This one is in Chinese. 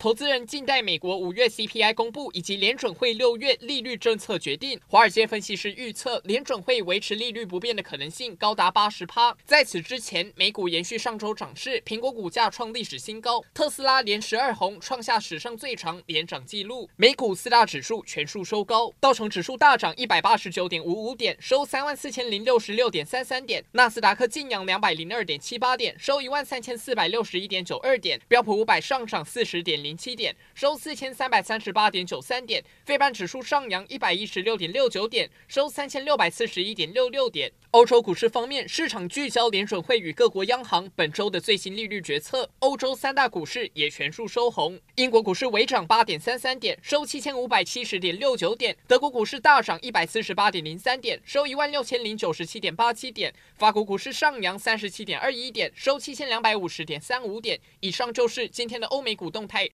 投资人静待美国五月 CPI 公布以及联准会六月利率政策决定。华尔街分析师预测，联准会维持利率不变的可能性高达八十趴。在此之前，美股延续上周涨势，苹果股价创历史新高，特斯拉连十二红，创下史上最长连涨纪录。美股四大指数全数收高，道琼指数大涨一百八十九点五五点，收三万四千零六十六点三三点；纳斯达克劲扬两百零二点七八点，收一万三千四百六十一点九二点；标普五百上涨四十点零。零七点，收四千三百三十八点九三点，非半指数上扬一百一十六点六九点，收三千六百四十一点六六点。欧洲股市方面，市场聚焦联准会与各国央行本周的最新利率决策，欧洲三大股市也全数收红。英国股市微涨八点三三点，收七千五百七十点六九点；德国股市大涨一百四十八点零三点，收一万六千零九十七点八七点；法国股市上扬三十七点二一点，收七千两百五十点三五点。以上就是今天的欧美股动态。